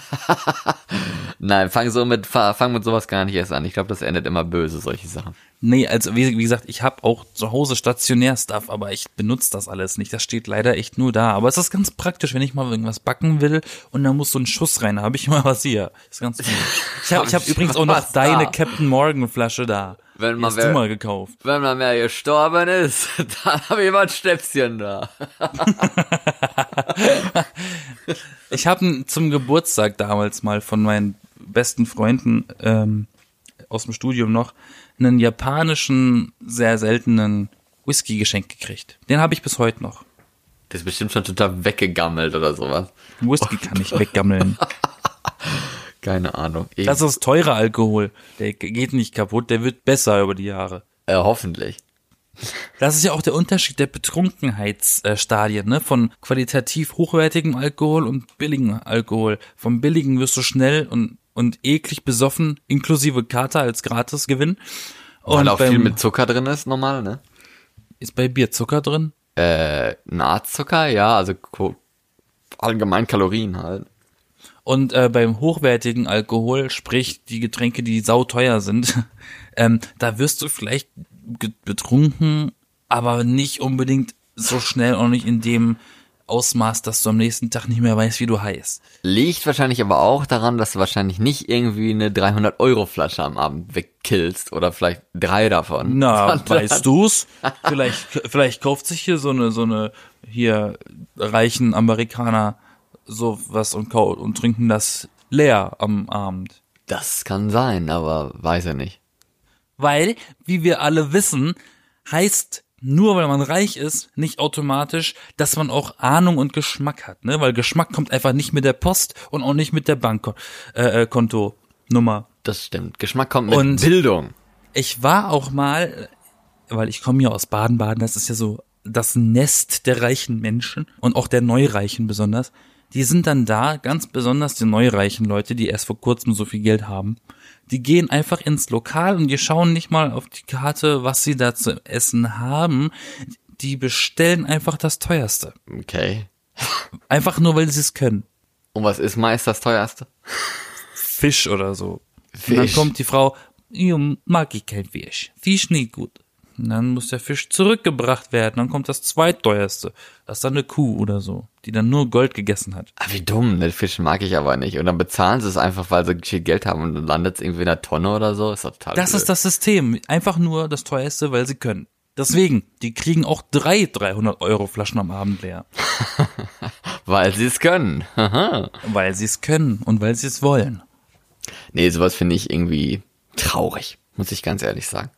Nein, fang so mit, fang mit sowas gar nicht erst an. Ich glaube, das endet immer böse, solche Sachen. Nee, also wie, wie gesagt, ich habe auch zu Hause Stationär-Stuff, aber ich benutze das alles nicht. Das steht leider echt nur da. Aber es ist ganz praktisch, wenn ich mal irgendwas backen will und da muss so ein Schuss rein, habe ich mal was hier. Ist ganz gut. Ich habe ich hab ich übrigens auch noch deine da. Captain Morgan Flasche da. Wenn man wer- mal gekauft. Wenn man mehr gestorben ist, dann habe ich mal ein Schnäpschen da. Ich habe zum Geburtstag damals mal von meinen besten Freunden ähm, aus dem Studium noch einen japanischen, sehr seltenen Whisky geschenkt gekriegt. Den habe ich bis heute noch. Das ist bestimmt schon total weggegammelt oder sowas. Whisky kann ich weggammeln. Keine Ahnung. Ich, Das ist teurer Alkohol. Der geht nicht kaputt, der wird besser über die Jahre. äh, hoffentlich. Das ist ja auch der Unterschied der Betrunkenheitsstadien, ne? Von qualitativ hochwertigem Alkohol und billigem Alkohol. Vom billigen wirst du schnell und, und eklig besoffen, inklusive Kater als Gratisgewinn. Weil Und auch beim, viel mit Zucker drin ist, normal, ne? ist bei Bier Zucker drin? Äh, eine Art Zucker, ja, also allgemein Kalorien halt. Und äh, beim hochwertigen Alkohol, sprich die Getränke, die sauteuer sind, ähm, da wirst du vielleicht betrunken, aber nicht unbedingt so schnell und nicht in dem Ausmaß, dass du am nächsten Tag nicht mehr weißt, wie du heißt. Liegt wahrscheinlich aber auch daran, dass du wahrscheinlich nicht irgendwie eine 300-Euro-Flasche am Abend wegkillst oder vielleicht drei davon. Na, Sondern- weißt du's? Vielleicht, vielleicht kauft sich hier so eine, so eine, hier reichen Amerikaner sowas und, und trinken das leer am Abend. Das kann sein, aber weiß er nicht. Weil, wie wir alle wissen, heißt nur weil man reich ist, nicht automatisch, dass man auch Ahnung und Geschmack hat, ne? Weil Geschmack kommt einfach nicht mit der Post und auch nicht mit der Bankkontonummer. Äh, äh. Das stimmt. Geschmack kommt mit Und- Bildung. Ich war auch mal, weil ich komme ja aus Baden-Baden, das ist ja so das Nest der reichen Menschen und auch der Neureichen besonders. Die sind dann da, ganz besonders die neureichen Leute, die erst vor kurzem so viel Geld haben. Die gehen einfach ins Lokal und die schauen nicht mal auf die Karte, was sie da zu essen haben. Die bestellen einfach das teuerste. Okay. Einfach nur, weil sie es können. Und was ist meist das teuerste? Fisch oder so. Und dann Fisch. kommt die Frau, ja, mag ich kein Fisch. Fisch nicht gut. Und dann muss der Fisch zurückgebracht werden. Dann kommt das zweiteuerste. Das ist dann eine Kuh oder so, die dann nur Gold gegessen hat. Ah, wie dumm, den Fisch mag ich aber nicht. Und dann bezahlen sie es einfach, weil sie viel Geld haben und dann landet es irgendwie in der Tonne oder so. Ist total Das blöd. ist das System. Einfach nur das teuerste, weil sie können. Deswegen, die kriegen auch drei 300 Euro Flaschen am Abend leer. Weil sie es können. Weil sie es können und weil sie es wollen. nee, sowas finde ich irgendwie traurig. Muss ich ganz ehrlich sagen.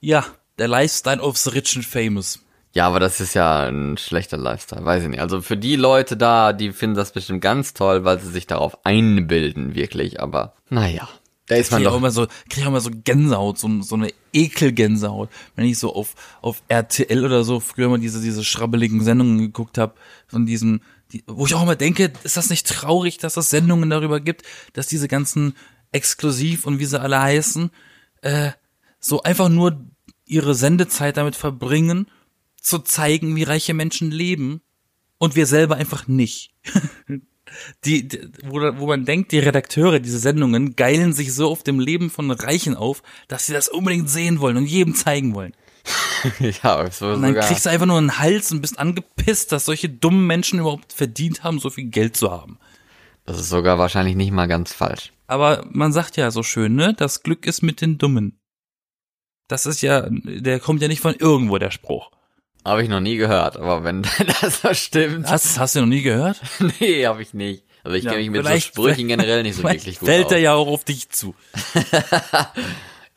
Ja, der Lifestyle of the rich and famous. Ja, aber das ist ja ein schlechter Lifestyle, weiß ich nicht. Also für die Leute da, die finden das bestimmt ganz toll, weil sie sich darauf einbilden, wirklich. Aber naja, da ist man kriege auch doch. immer so, kriege ich auch immer so Gänsehaut, so, so eine Ekelgänsehaut, wenn ich so auf, auf RTL oder so früher mal diese, diese schrabbeligen Sendungen geguckt habe, von diesem, die, wo ich auch immer denke, ist das nicht traurig, dass es Sendungen darüber gibt, dass diese ganzen exklusiv und wie sie alle heißen, äh, so einfach nur ihre Sendezeit damit verbringen, zu zeigen, wie reiche Menschen leben und wir selber einfach nicht. Die, die wo, wo man denkt, die Redakteure dieser Sendungen geilen sich so auf dem Leben von Reichen auf, dass sie das unbedingt sehen wollen und jedem zeigen wollen. ja, so Und dann sogar. kriegst du einfach nur einen Hals und bist angepisst, dass solche dummen Menschen überhaupt verdient haben, so viel Geld zu haben. Das ist sogar wahrscheinlich nicht mal ganz falsch. Aber man sagt ja so schön, ne? Das Glück ist mit den Dummen. Das ist ja, der kommt ja nicht von irgendwo, der Spruch. Habe ich noch nie gehört, aber wenn das so stimmt. Hast, hast du noch nie gehört? nee, habe ich nicht. Also ich Ja, kenne mich mit so Sprüchen generell nicht so wirklich gut fällt aus. er ja auch auf dich zu.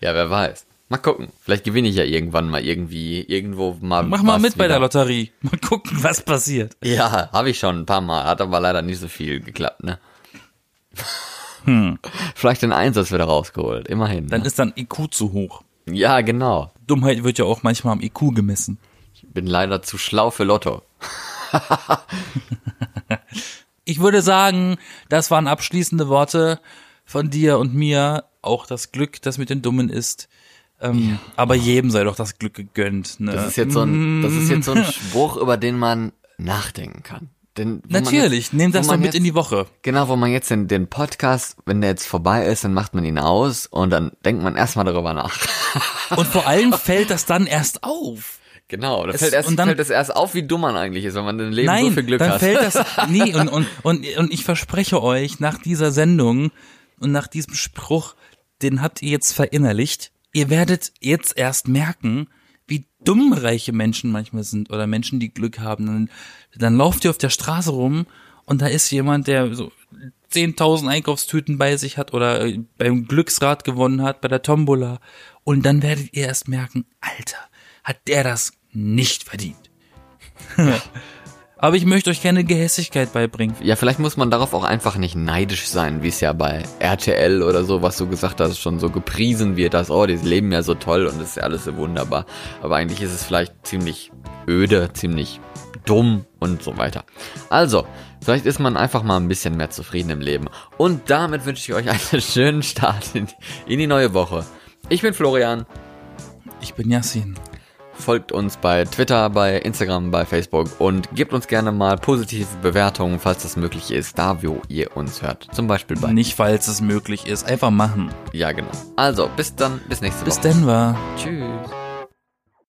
Ja, wer weiß. Mal gucken. Vielleicht gewinne ich ja irgendwann mal irgendwie irgendwo mal. Mach mal mit bei der wieder. Lotterie. Mal gucken, was passiert. Ja, habe ich schon ein paar Mal. Hat aber leider nicht so viel geklappt, ne? Hm. Vielleicht den Einsatz wieder rausgeholt. Immerhin. Dann Ne? ist dann IQ zu hoch. Ja, genau. Dummheit wird ja auch manchmal am IQ gemessen. Ich bin leider zu schlau für Lotto. Ich würde sagen, das waren abschließende Worte von dir und mir. Auch das Glück, das mit den Dummen ist, Ähm, Aber jedem sei doch das Glück gegönnt. Ne? Das ist jetzt so ein, das ist jetzt so ein Spruch, über den man nachdenken kann. Denn Natürlich, jetzt- nehmt das doch mit jetzt, in die Woche. Genau, wo man jetzt den, den Podcast, wenn der jetzt vorbei ist, dann macht man ihn aus und dann denkt man erstmal darüber nach. Und vor allem fällt das dann erst auf. Genau, da fällt, erst, und dann- fällt es erst auf, wie dumm man eigentlich ist, wenn man im Leben Nein, so viel Glück dann hat. fällt das. Nee, und, und, und, und ich verspreche euch, nach dieser Sendung und nach diesem Spruch, den habt ihr jetzt verinnerlicht. Ihr werdet jetzt erst merken, wie dumm reiche Menschen manchmal sind oder Menschen, die Glück haben. Dann, dann lauft ihr auf der Straße rum und da ist jemand, der so 10.000 Einkaufstüten bei sich hat oder äh, beim Glücksrad gewonnen hat, bei der Tombola. Und dann werdet ihr erst merken, Alter, hat der das nicht verdient. Aber ich möchte euch keine Gehässigkeit beibringen. Ja, vielleicht muss man darauf auch einfach nicht neidisch sein, wie es ja bei RTL oder so, was du gesagt hast, schon so gepriesen wird, dass, oh, die leben ja so toll und das ist ja alles so wunderbar. Aber eigentlich ist es vielleicht ziemlich öde, ziemlich dumm und so weiter. Also, vielleicht ist man einfach mal ein bisschen mehr zufrieden im Leben. Und damit wünsche ich euch einen schönen Start in, in die neue Woche. Ich bin Florian. Ich bin Yassin. Folgt uns bei Twitter, bei Instagram, bei Facebook und gebt uns gerne mal positive Bewertungen, falls das möglich ist, da wo ihr uns hört. Zum Beispiel bei. Nicht, falls es möglich ist. Einfach machen. Ja, genau. Also, bis dann, bis nächste Bis Woche. Denver. Tschüss.